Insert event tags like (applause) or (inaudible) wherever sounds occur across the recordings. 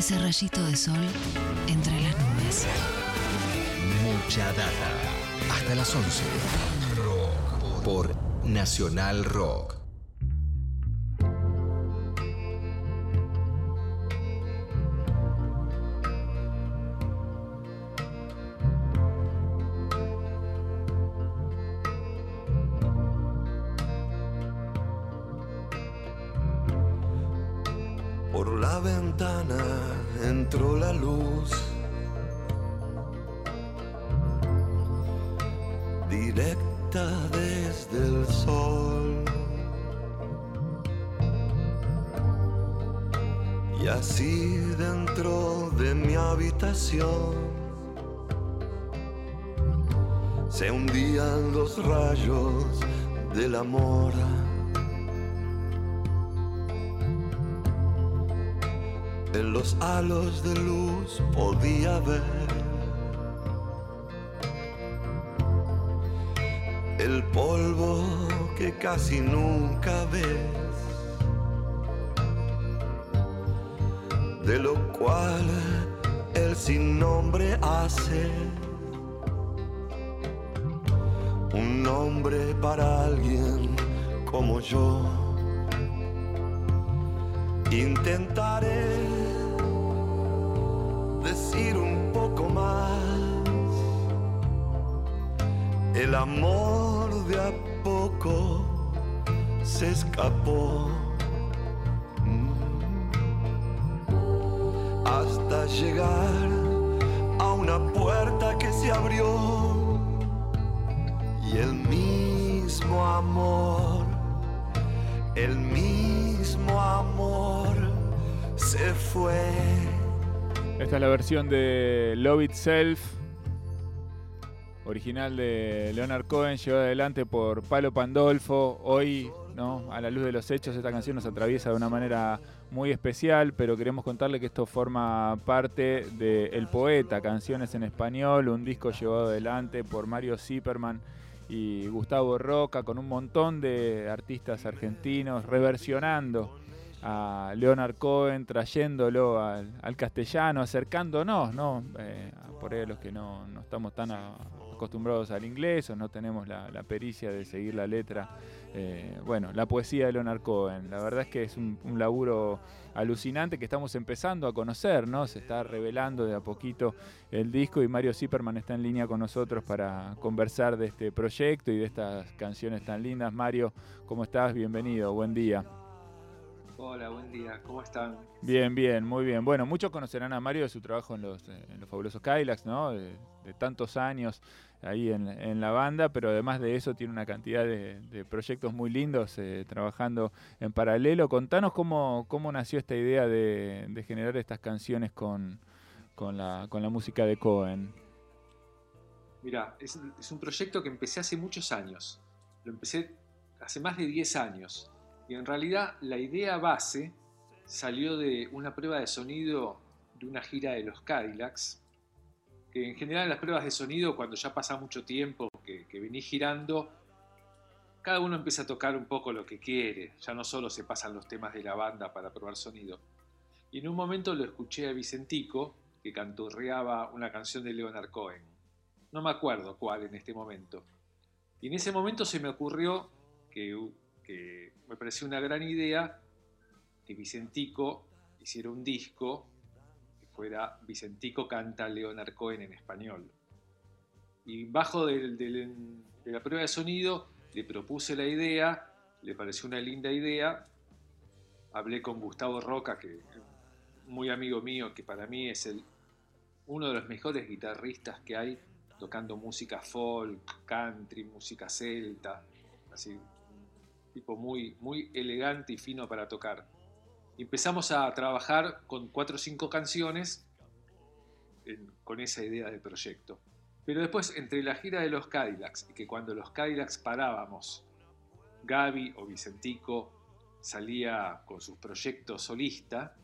ese rayito de sol entre las nubes. Mucha data. Hasta las 11. Por Nacional Rock. Se hundían los rayos del amor. En los halos de luz podía ver el polvo que casi nunca ves, de lo cual el sin nombre hace un nombre para alguien como yo. Intentaré decir un poco más. El amor de a poco se escapó. Hasta llegar a una puerta que se abrió. Y el mismo amor, el mismo amor se fue. Esta es la versión de Love Itself, original de Leonard Cohen, llevada adelante por Palo Pandolfo. Hoy, a la luz de los hechos, esta canción nos atraviesa de una manera muy especial, pero queremos contarle que esto forma parte de El Poeta, canciones en español, un disco llevado adelante por Mario Zipperman y Gustavo Roca, con un montón de artistas argentinos reversionando a Leonard Cohen, trayéndolo al, al castellano, acercándonos, ¿no? Eh, por ahí los que no, no estamos tan a- acostumbrados al inglés o no tenemos la, la pericia de seguir la letra. Eh, bueno, la poesía de Leonard Cohen. La verdad es que es un, un laburo alucinante que estamos empezando a conocer, ¿no? Se está revelando de a poquito el disco y Mario Zipperman está en línea con nosotros para conversar de este proyecto y de estas canciones tan lindas. Mario, ¿cómo estás? Bienvenido, buen día. Hola, buen día, ¿cómo están? Bien, bien, muy bien. Bueno, muchos conocerán a Mario de su trabajo en los, eh, en los fabulosos Kylax, ¿no? De, de tantos años ahí en, la banda, pero además de eso tiene una cantidad de, proyectos muy lindos eh, trabajando en paralelo. Contanos cómo, cómo nació esta idea de, de generar estas canciones con, con, la, con la música de Cohen. Mira, es, es un proyecto que empecé hace muchos años. Lo empecé hace más de 10 años. Y en realidad la idea base salió de una prueba de sonido de una gira de los Cadillacs. Que en general las pruebas de sonido, cuando ya pasa mucho tiempo que, que venís girando, cada uno empieza a tocar un poco lo que quiere. Ya no solo se pasan los temas de la banda para probar sonido. Y en un momento lo escuché a Vicentico, que canturreaba una canción de Leonard Cohen. No me acuerdo cuál en este momento. Y en ese momento se me ocurrió que, que me pareció una gran idea que Vicentico hiciera un disco fuera Vicentico canta Leonard Cohen en español. Y bajo de la prueba de sonido le propuse la idea, le pareció una linda idea. Hablé con Gustavo Roca, que muy amigo mío, que para mí es uno de los mejores guitarristas que hay tocando música folk, country, música celta, así, tipo muy, muy elegante y fino para tocar. Empezamos a trabajar con cuatro o cinco canciones con esa idea de proyecto. Pero después, entre la gira de los Cadillacs y que cuando los Cadillacs parábamos, Gaby o Vicentico salía con sus proyectos solista,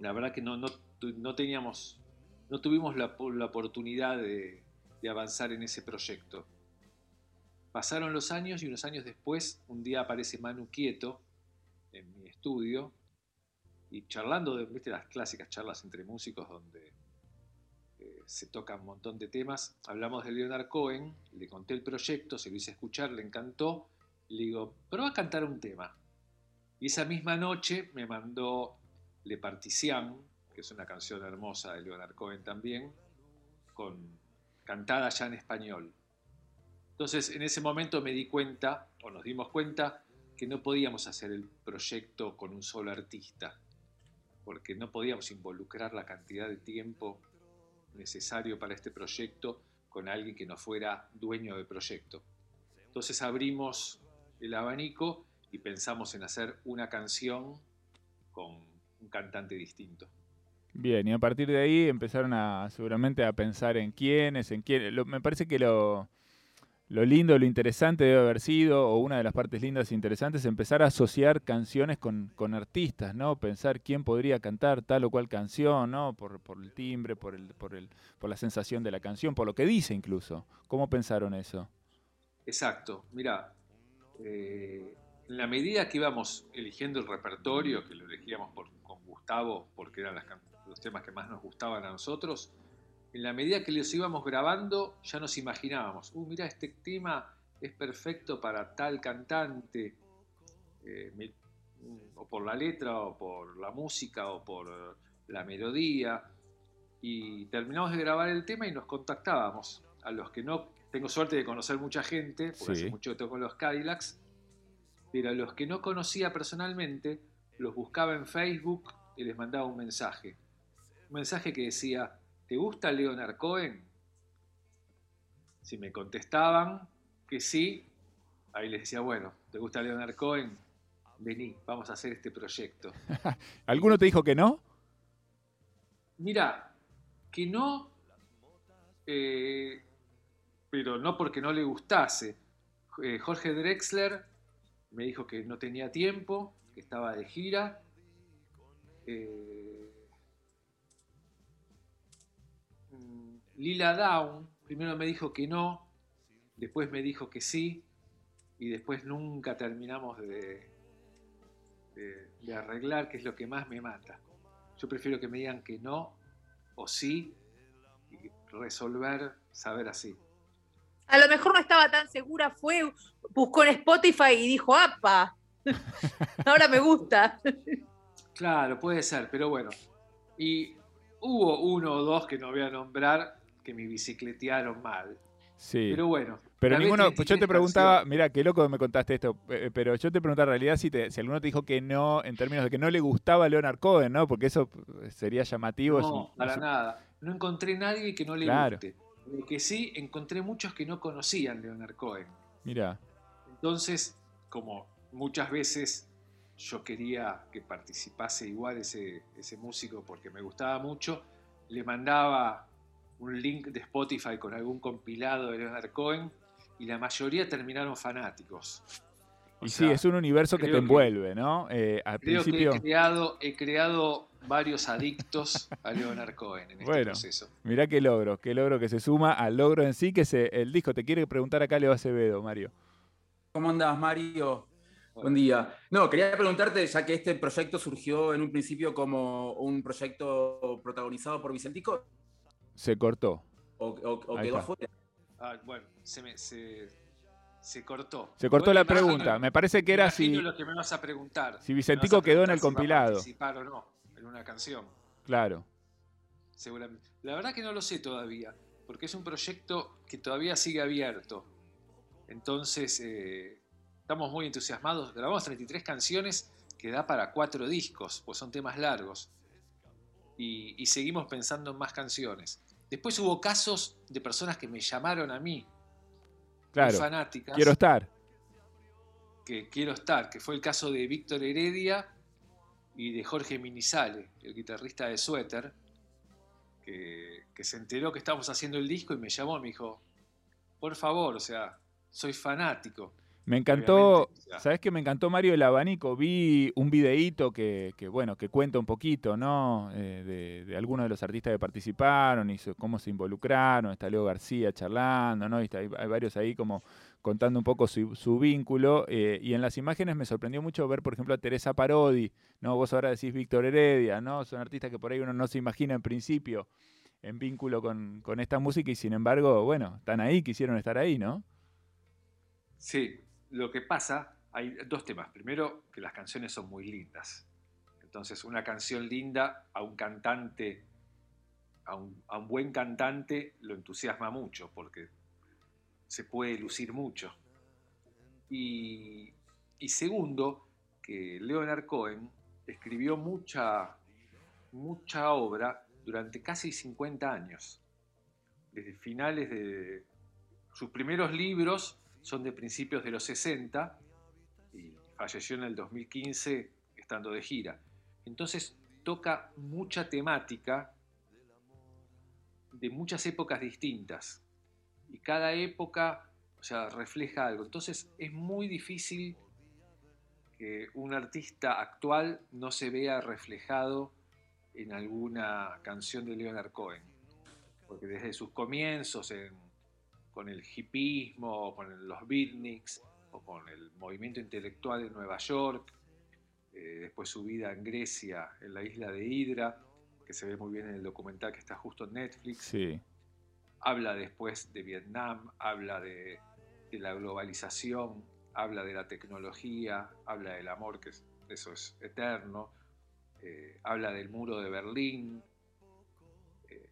la verdad que no, no, no teníamos, no tuvimos la, la oportunidad de, de avanzar en ese proyecto. Pasaron los años y unos años después, un día aparece Manu Quieto en mi estudio y charlando de ¿viste, las clásicas charlas entre músicos donde eh, se tocan un montón de temas, hablamos de Leonard Cohen, le conté el proyecto, se lo hice escuchar, le encantó, le digo, pero va a cantar un tema. Y esa misma noche me mandó Le Partician, que es una canción hermosa de Leonard Cohen también, con, cantada ya en español. Entonces, en ese momento me di cuenta, o nos dimos cuenta, que no podíamos hacer el proyecto con un solo artista, porque no podíamos involucrar la cantidad de tiempo necesario para este proyecto con alguien que no fuera dueño del proyecto. Entonces abrimos el abanico y pensamos en hacer una canción con un cantante distinto. Bien, y a partir de ahí empezaron a seguramente a pensar en quiénes, en quién. me parece que lo, lo lindo, lo interesante debe haber sido, o una de las partes lindas e interesantes, empezar a asociar canciones con, artistas, ¿no? Pensar quién podría cantar tal o cual canción, ¿no? Por, el timbre, por, el, por, el, por la sensación de la canción, por lo que dice incluso. ¿Cómo pensaron eso? Exacto. Mira, eh, en la medida que íbamos eligiendo el repertorio, que lo elegíamos con Gustavo porque eran los temas que más nos gustaban a nosotros, en la medida que los íbamos grabando ya nos imaginábamos, uh, mira, este tema es perfecto para tal cantante, eh, o por la letra, o por la música, o por la melodía, y terminamos de grabar el tema y nos contactábamos. A los que no, tengo suerte de conocer mucha gente, porque hace mucho que toco los Cadillacs, pero a los que no conocía personalmente, los buscaba en Facebook y les mandaba un mensaje. Un mensaje que decía, ¿te gusta Leonard Cohen? Si me contestaban que sí, ahí les decía, bueno, ¿te gusta Leonard Cohen? Vení, vamos a hacer este proyecto. (laughs) ¿Alguno te dijo que no? Mira, que no, eh, pero no porque no le gustase. Eh, Jorge Drexler me dijo que no tenía tiempo, que estaba de gira. Eh, Lila Down primero me dijo que no, después me dijo que sí, y después nunca terminamos de, de, arreglar, que es lo que más me mata. Yo prefiero que me digan que no o sí y resolver, saber así. A lo mejor no estaba tan segura, fue, buscó en Spotify y dijo, ¡apa! (laughs) Ahora me gusta. Claro, puede ser, pero bueno. Y hubo uno o dos que no voy a nombrar que me bicicletearon mal. Sí. Pero bueno. Pero ninguno, pues yo te preguntaba, mira, qué loco me contaste esto, eh, pero yo te preguntaba en realidad si, te, si alguno te dijo que no, en términos de que no le gustaba Leonard Cohen, ¿no? Porque eso eh, sería llamativo. No, para nada. No encontré nadie que no le guste. Lo que sí, encontré muchos que no conocían Leonard Cohen. Mira. Entonces, como muchas veces yo quería que participase igual ese, ese músico porque me gustaba mucho, le mandaba un link de Spotify con algún compilado de Leonard Cohen y la mayoría terminaron fanáticos. y sí, es un universo que te envuelve, ¿no? Eh, al principio... he creado, he creado varios adictos a Leonard Cohen en este proceso. Mirá qué logro, qué logro que se suma al logro en sí, que es el disco. Te quiere preguntar acá Leo Acevedo, Mario. ¿Cómo andás, Mario? Buen día. No, quería preguntarte, ya que este proyecto surgió en un principio como un proyecto protagonizado por Vicentico, se cortó. O, quedó afuera. Ah, bueno, se, cortó. Se cortó la pregunta. Me parece que era si. lo que me vas a preguntar. Si Vicentico quedó en el compilado. participar o no en una canción. Claro. Seguramente. La verdad que no lo sé todavía, porque es un proyecto que todavía sigue abierto. Entonces, eh, estamos muy entusiasmados. Grabamos 33 canciones que da para cuatro discos, pues son temas largos. y seguimos pensando en más canciones. Después hubo casos de personas que me llamaron a mí, claro, fanáticas. Quiero estar. Que quiero estar, que fue el caso de Víctor Heredia y de Jorge Minizale, el guitarrista de Suéter, que, se enteró que estábamos haciendo el disco y me llamó y me dijo, por favor, o sea, soy fanático. Me encantó, Obviamente. ¿sabes qué? Me encantó Mario el abanico. Vi un videíto que, que, bueno, que cuenta un poquito, ¿no? Eh, de, de algunos de los artistas que participaron y cómo se involucraron. Está Leo García charlando, ¿no? Y está- hay, hay varios ahí como contando un poco su, su vínculo. eh, y en las imágenes me sorprendió mucho ver, por ejemplo, a Teresa Parodi, ¿no? Vos ahora decís Víctor Heredia, ¿no? Son artistas que por ahí uno no se imagina en principio en vínculo con, con esta música y sin embargo, bueno, están ahí, quisieron estar ahí, ¿no? Sí, lo que pasa, hay dos temas. Primero, que las canciones son muy lindas. Entonces, una canción linda a un cantante, a un, buen cantante, lo entusiasma mucho porque se puede lucir mucho. Y, y segundo, que Leonard Cohen escribió mucha, mucha obra durante casi 50 años. Desde finales de... Sus primeros libros son de principios de los 60 y falleció en el 2015 estando de gira. Entonces toca mucha temática de muchas épocas distintas y cada época o sea, refleja algo. Entonces es muy difícil que un artista actual no se vea reflejado en alguna canción de Leonard Cohen, porque desde sus comienzos en con el hipismo, o con los beatniks, o con el movimiento intelectual de Nueva York, eh, después su vida en Grecia, en la isla de Hydra, que se ve muy bien en el documental que está justo en Netflix. Sí. Habla después de Vietnam, habla de, de la globalización, habla de la tecnología, habla del amor, que es- eso es eterno, eh, habla del muro de Berlín, eh,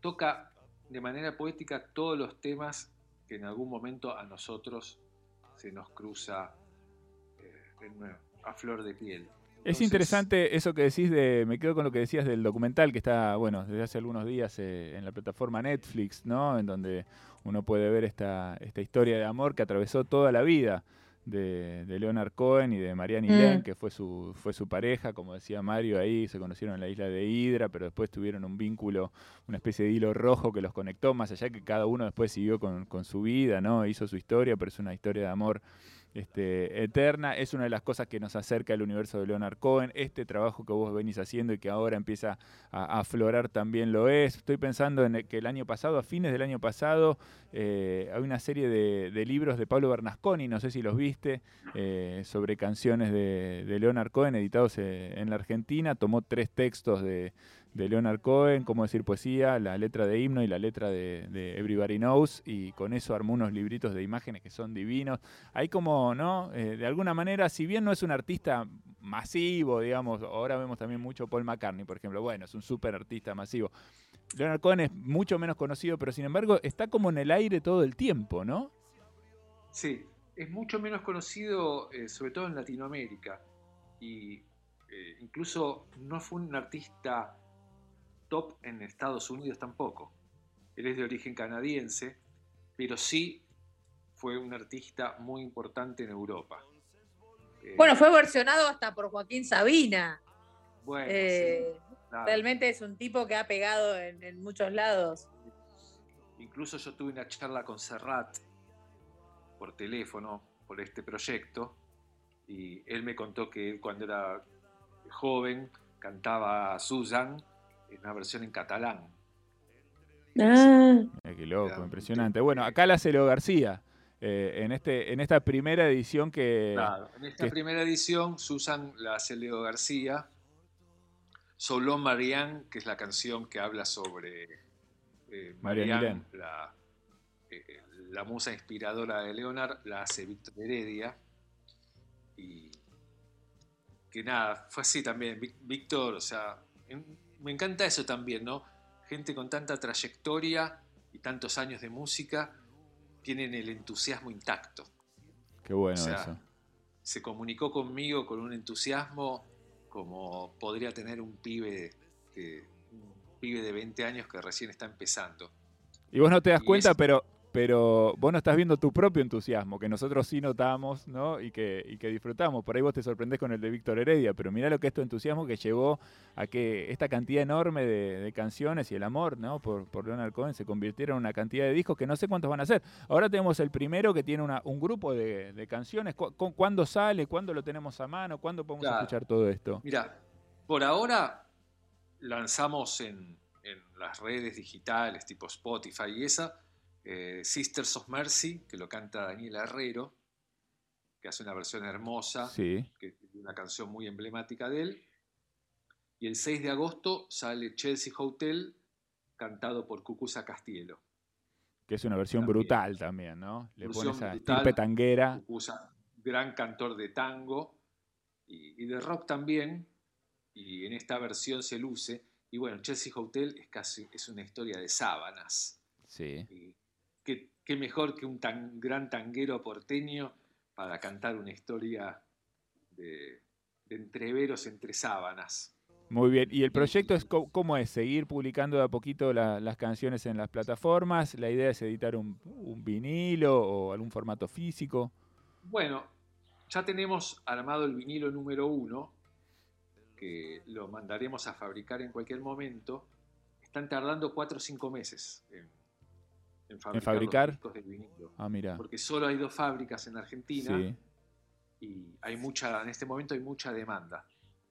toca de manera poética todos los temas que en algún momento a nosotros se nos cruza eh, a flor de piel. Es interesante eso que decís de, me quedo con lo que decías del documental que está, bueno, desde hace algunos días eh, en la plataforma Netflix, ¿no? En donde uno puede ver esta, esta historia de amor que atravesó toda la vida de, de Leonard Cohen y de Marianne Mm. Hillén, que fue su, fue su pareja, como decía Mario, ahí se conocieron en la isla de Hydra, pero después tuvieron un vínculo, una especie de hilo rojo que los conectó, más allá que cada uno después siguió con, con su vida, ¿no? Hizo su historia, pero es una historia de amor este, eterna. Es una de las cosas que nos acerca al universo de Leonard Cohen. Este trabajo que vos venís haciendo y que ahora empieza a, aflorar también lo es. Estoy pensando en que el año pasado, a fines del año pasado, eh, hay una serie de, libros de Pablo Bernasconi, no sé si los viste, eh, sobre canciones de, de Leonard Cohen editados eh, en la Argentina. Tomó tres textos de, de Leonard Cohen, cómo decir poesía, la letra de himno y la letra de, Everybody Knows, y con eso armó unos libritos de imágenes que son divinos. Hay como, ¿no? Eh, de alguna manera, si bien no es un artista masivo, digamos, ahora vemos también mucho Paul McCartney, por ejemplo, bueno, es un súper artista masivo. Leonard Cohen es mucho menos conocido, pero sin embargo está como en el aire todo el tiempo, ¿no? Sí, es mucho menos conocido, eh, sobre todo en Latinoamérica. Y eh, incluso no fue un artista top en Estados Unidos tampoco. Él es de origen canadiense, pero sí fue un artista muy importante en Europa. Eh, Bueno, fue versionado hasta por Joaquín Sabina. bueno, Eh, sí, claro. Realmente es un tipo que ha pegado en, en muchos lados. Incluso yo tuve una charla con Serrat por teléfono por este proyecto y él me contó que él cuando era joven cantaba Susan en una versión en catalán. Ah, Eh, qué loco, impresionante. Bueno, acá la hace Leo García. eh, en, este, en esta primera edición que... Claro, en esta que- primera edición Susan la hace Leo García. Solón Marianne, que es la canción que habla sobre eh, Marianne Marianne, la, eh, la musa inspiradora de Leonard, la hace Víctor Heredia. Y que nada, fue así también. Víctor, o sea, en- me encanta eso también, ¿no? Gente con tanta trayectoria y tantos años de música tienen el entusiasmo intacto Qué bueno o sea, eso. se comunicó conmigo con un entusiasmo como podría tener un pibe, que, un pibe de 20 años que recién está empezando. Y vos no te das y cuenta, es- pero pero vos no estás viendo tu propio entusiasmo, que nosotros sí notamos, ¿no? Y que, y que disfrutamos. Por ahí vos te sorprendés con el de Víctor Heredia, pero mirá lo que es tu entusiasmo que llevó a que esta cantidad enorme de, canciones y el amor, ¿no? Por, por Leonard Cohen se convirtiera en una cantidad de discos que no sé cuántos van a ser. Ahora tenemos el primero que tiene un grupo de, canciones. ¿Cuándo sale? ¿Cuándo lo tenemos a mano? ¿Cuándo podemos escuchar todo esto? Mira, por ahora lanzamos en, las redes digitales tipo Spotify y esa, eh, Sisters of Mercy, que lo canta Daniel Herrero, que hace una versión hermosa, sí. que, una canción muy emblemática de él. Y el 6 de agosto sale Chelsea Hotel, cantado por Cucusa Castielo. Que es una versión brutal también, ¿no? Le pones a brutal, tanguera. Cucusa, gran cantor de tango y, de rock también, y en esta versión se luce. Y bueno, Chelsea Hotel es casi es una historia de sábanas. Sí. Qué, mejor que un tan, gran tanguero porteño para cantar una historia de, entreveros entre sábanas. Muy bien. ¿Y el proyecto es cómo es? ¿Seguir publicando de a poquito las canciones en las plataformas? ¿La idea es editar un, un vinilo o algún formato físico? Bueno, ya tenemos armado el vinilo número uno, que lo mandaremos a fabricar en cualquier momento. Están tardando cuatro o cinco meses en, fabricar, Los discos del vinilo. Ah, mira. Porque solo hay dos fábricas en Argentina y hay mucha, en este momento hay mucha demanda.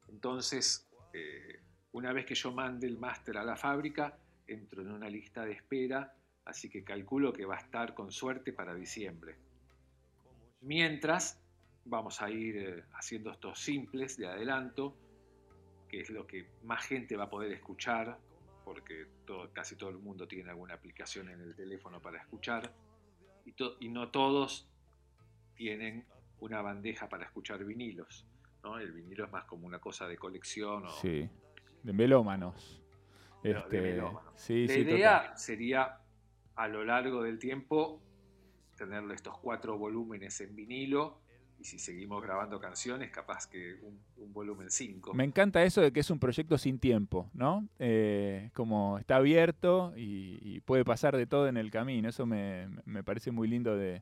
Entonces, eh, una vez que yo mande el máster a la fábrica, entro en una lista de espera, así que calculo que va a estar con suerte para diciembre. Mientras, vamos a ir eh, haciendo estos simples de adelanto, que es lo que más gente va a poder escuchar, porque casi todo el mundo tiene alguna aplicación en el teléfono para escuchar, y, no todos tienen una bandeja para escuchar vinilos. ¿no? El vinilo es más como una cosa de colección. O, sí, de melómanos. Este, la idea sería a lo largo del tiempo tener estos cuatro volúmenes en vinilo y si seguimos grabando canciones, capaz que un, volumen 5. Me encanta eso de que es un proyecto sin tiempo, ¿no? Eh, como está abierto y, puede pasar de todo en el camino. Eso me, parece muy lindo de,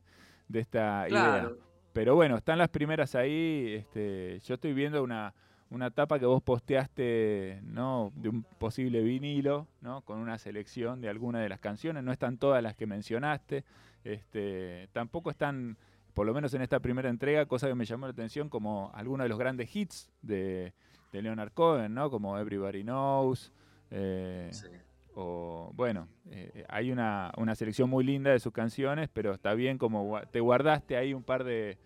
esta idea. Pero bueno, están las primeras ahí. Este, yo estoy viendo una, una tapa que vos posteaste, ¿no? De un posible vinilo, ¿no? Con una selección de algunas de las canciones. No están todas las que mencionaste. Este, tampoco están por lo menos en esta primera entrega, cosa que me llamó la atención, como algunos de los grandes hits de, Leonard Cohen, ¿no? Como Everybody Knows. Eh, o bueno, eh, hay una, selección muy linda de sus canciones, pero está bien como te guardaste ahí un par de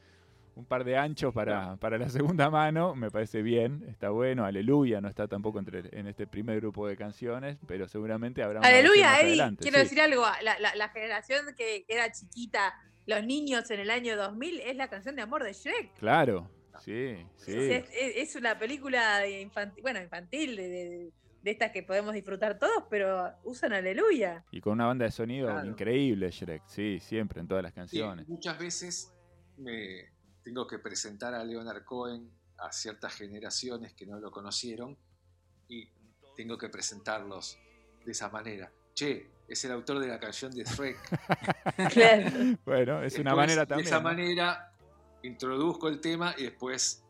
un par de anchos para, para la (laughs) segunda mano, me parece bien, está bueno, aleluya, no está tampoco entre, en este primer grupo de canciones, pero seguramente habrá Aleluya, Eddie, quiero decir algo, la, la generación que era chiquita los niños en el año 2000 es la canción de amor de Shrek. Claro, sí, sí. Es, una película infantil, bueno, infantil, de, estas que podemos disfrutar todos, pero usan Aleluya. Y con una banda de sonido increíble, Shrek, sí, siempre, en todas las canciones. muchas veces me tengo que presentar a Leonard Cohen a ciertas generaciones que no lo conocieron y tengo que presentarlos de esa manera. Che, es el autor de la canción de Shrek. (laughs) claro. Bueno, es una manera también. De esa manera introduzco el tema y después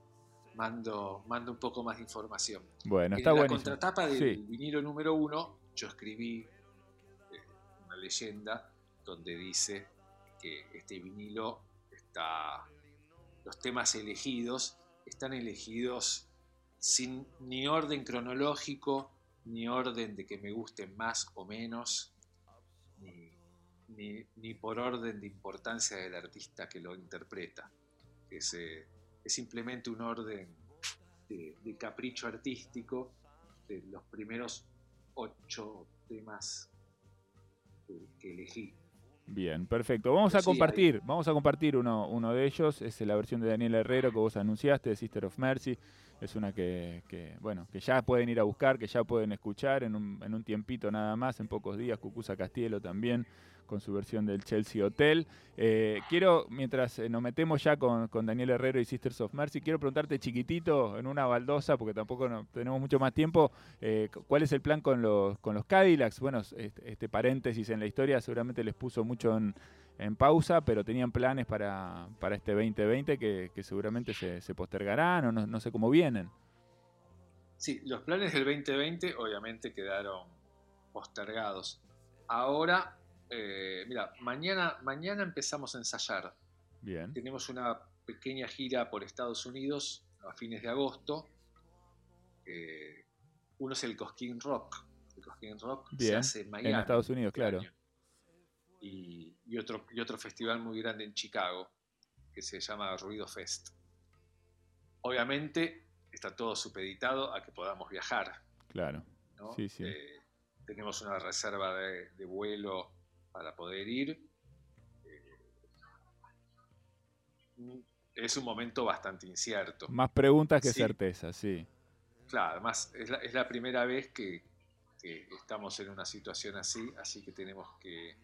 mando, mando un poco más de información. Bueno, está bueno. En la contratapa del vinilo número uno, yo escribí eh, una leyenda donde dice que este vinilo está. Los temas elegidos están elegidos sin ni orden cronológico, ni orden de que me gusten más o menos, ni, por orden de importancia del artista que lo interpreta. Es, es simplemente un orden de, capricho artístico de los primeros ocho temas que, elegí. Bien, perfecto. Vamos a compartir, vamos a compartir uno, uno de ellos, es la versión de Daniel Herrero que vos anunciaste, de Sister of Mercy es una que, bueno, que ya pueden ir a buscar, que ya pueden escuchar en un, en un tiempito nada más, en pocos días, Cucusa Castielo también con su versión del Chelsea Hotel. Eh, quiero, mientras eh, nos metemos ya con, Daniel Herrero y Sisters of Mercy, quiero preguntarte chiquitito, en una baldosa, porque tampoco no, tenemos mucho más tiempo, eh, ¿cuál es el plan con los, con los Cadillacs? Bueno, este, este, paréntesis en la historia seguramente les puso mucho en en pausa, pero tenían planes para, para este 2020 que, que seguramente se, se postergarán o no, no sé cómo vienen. Sí, los planes del 2020 obviamente quedaron postergados. Ahora, eh, mira, mañana, mañana empezamos a ensayar. Bien. Tenemos una pequeña gira por Estados Unidos a fines de agosto. Eh, uno es el Cosquín Rock. El Cosquín Rock se Bien, hace en Miami. En Estados Unidos, este claro. año. Y, y otro, y otro festival muy grande en Chicago que se llama Ruido Fest. Obviamente está todo supeditado a que podamos viajar. Claro. ¿no? Sí, sí. Eh, tenemos una reserva de, de vuelo para poder ir. Eh, es un momento bastante incierto. Más preguntas que Sí. certezas, sí. Claro, además es la, es la primera vez que, que estamos en una situación así, así que tenemos que,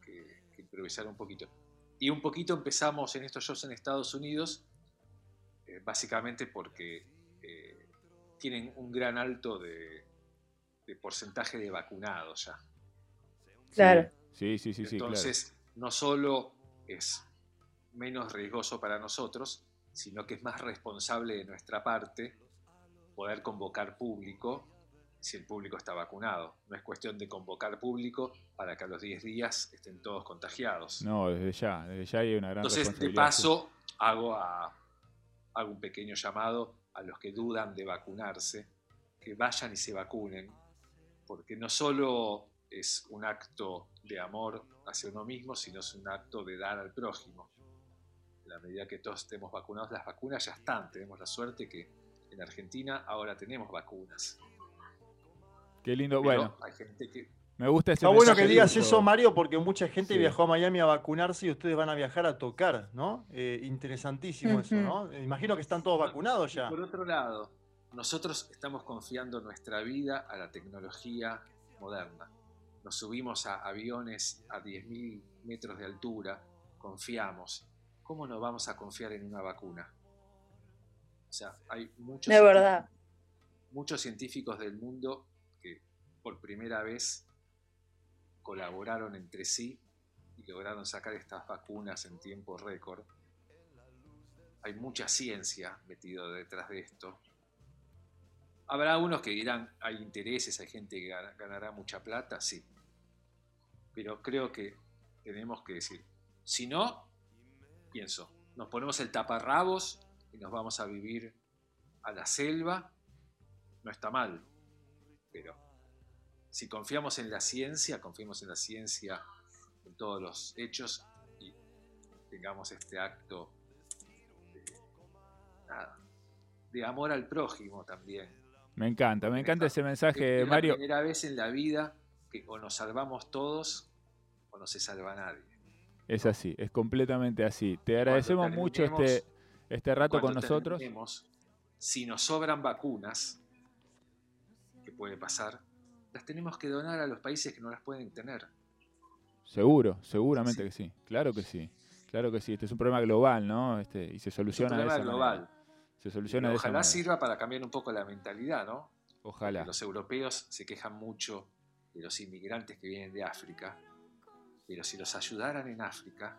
que- que improvisar un poquito. Y un poquito empezamos en estos shows en Estados Unidos, eh, básicamente porque eh, tienen un gran alto de, de porcentaje de vacunados ya. Claro. Sí, sí, sí, sí, claro. Entonces, no solo es menos riesgoso para nosotros, sino que es más responsable de nuestra parte poder convocar público si el público está vacunado. No es cuestión de convocar público para que a los 10 días estén todos contagiados. No, desde ya, desde ya hay una gran Entonces, de responsabilidad. paso, hago, a- hago un pequeño llamado a los que dudan de vacunarse, que vayan y se vacunen, porque no solo es un acto de amor hacia uno mismo, sino es un acto de dar al prójimo. En la medida que todos estemos vacunados, las vacunas ya están. Tenemos la suerte que en Argentina ahora tenemos vacunas. Qué lindo. Pero Bueno, hay gente que me gusta ese Está bueno que digas eso, Mario, porque mucha gente Sí. viajó a Miami a vacunarse y ustedes van a viajar a tocar, ¿no? Eh, interesantísimo eso. ¿no? Imagino que están todos vacunados ya. Por otro lado, nosotros estamos confiando nuestra vida a la tecnología moderna. Nos subimos a aviones a 10.000 metros de altura, confiamos. ¿Cómo no vamos a confiar en una vacuna? O sea, hay muchos, De verdad. muchos científicos del mundo que por primera vez colaboraron entre sí y lograron sacar estas vacunas en tiempo récord. Hay mucha ciencia metida detrás de esto. Habrá unos que dirán, hay intereses, hay gente que gana- ganará mucha plata, sí. Pero creo que tenemos que decir, si no, pienso, nos ponemos el taparrabos y nos vamos a vivir a la selva, no está mal. Pero si confiamos en la ciencia, confiemos en la ciencia, en todos los hechos y tengamos este acto de, nada, de amor al prójimo también. Me encanta, me encanta ese mensaje, es Mario. la primera vez en la vida que o nos salvamos todos o no se salva nadie. Es así, es completamente así. Te agradecemos mucho este, este rato con nosotros. si nos sobran vacunas, que puede pasar, las tenemos que donar a los países que no las pueden tener. Seguro, seguramente Sí. que sí. Claro que sí. Claro que sí. Este es un problema global, ¿no? Este, y se Es un soluciona de problema esa global. manera. Se Y soluciona de ojalá sirva para cambiar un poco la mentalidad, ¿no? Ojalá. Los europeos se quejan mucho de los inmigrantes que vienen de África, pero si los ayudaran en África,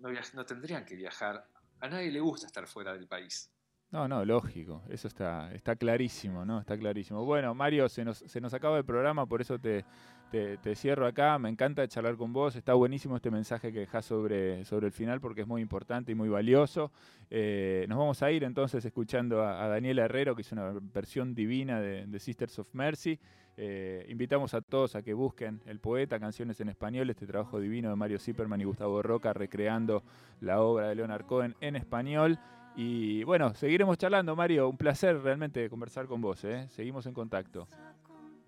no, no tendrían que viajar. A nadie le gusta estar fuera del país. No, no, lógico. Eso está, está clarísimo, ¿no? Está clarísimo. Bueno, Mario, se nos, se nos acaba el programa, por eso te, te, cierro acá. Me encanta charlar con vos. Está buenísimo este mensaje que dejás sobre, sobre el final porque es muy importante y muy valioso. Eh, nos vamos a ir entonces escuchando a, Daniela Herrero, que es una versión divina de, de Sisters of Mercy. Eh, invitamos a todos a que busquen El Poeta, Canciones en Español, este trabajo divino de Mario Zipperman y Gustavo Roca, recreando la obra de Leonard Cohen en español. Y bueno, seguiremos charlando, Mario. Un placer realmente conversar con vos. ¿eh? Seguimos en contacto.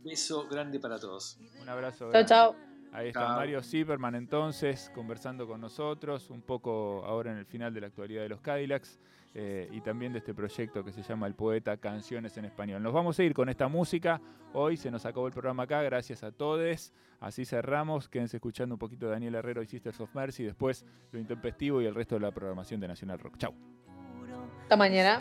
Beso grande para todos. Un abrazo. Chao, grande. chao. Ahí está Chao. Mario Zipperman entonces conversando con nosotros, un poco ahora en el final de la actualidad de los Cadillacs eh, y también de este proyecto que se llama El Poeta Canciones en Español. Nos vamos a ir con esta música. Hoy se nos acabó el programa acá, gracias a todos. Así cerramos. Quédense escuchando un poquito de Daniel Herrero y Sisters of Mercy. Después lo intempestivo y el resto de la programación de Nacional Rock. Chau. Hasta mañana.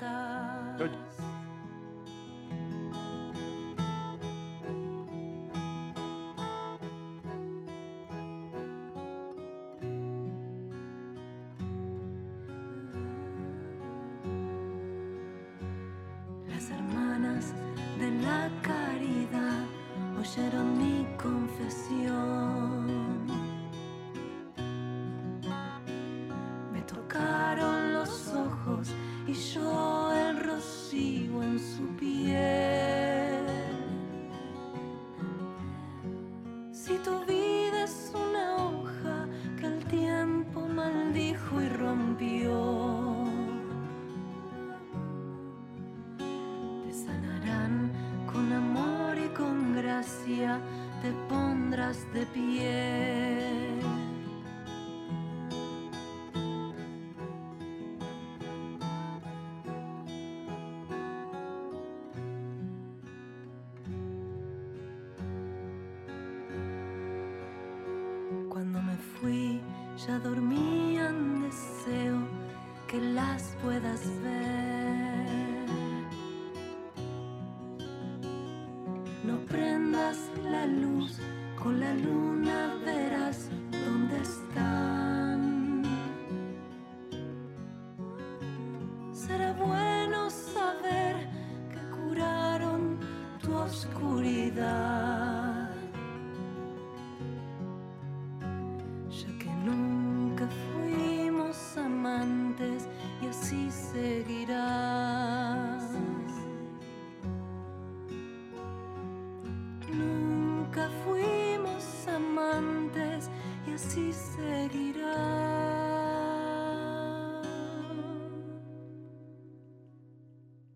que las puedas ver. No prendas la luz con la luna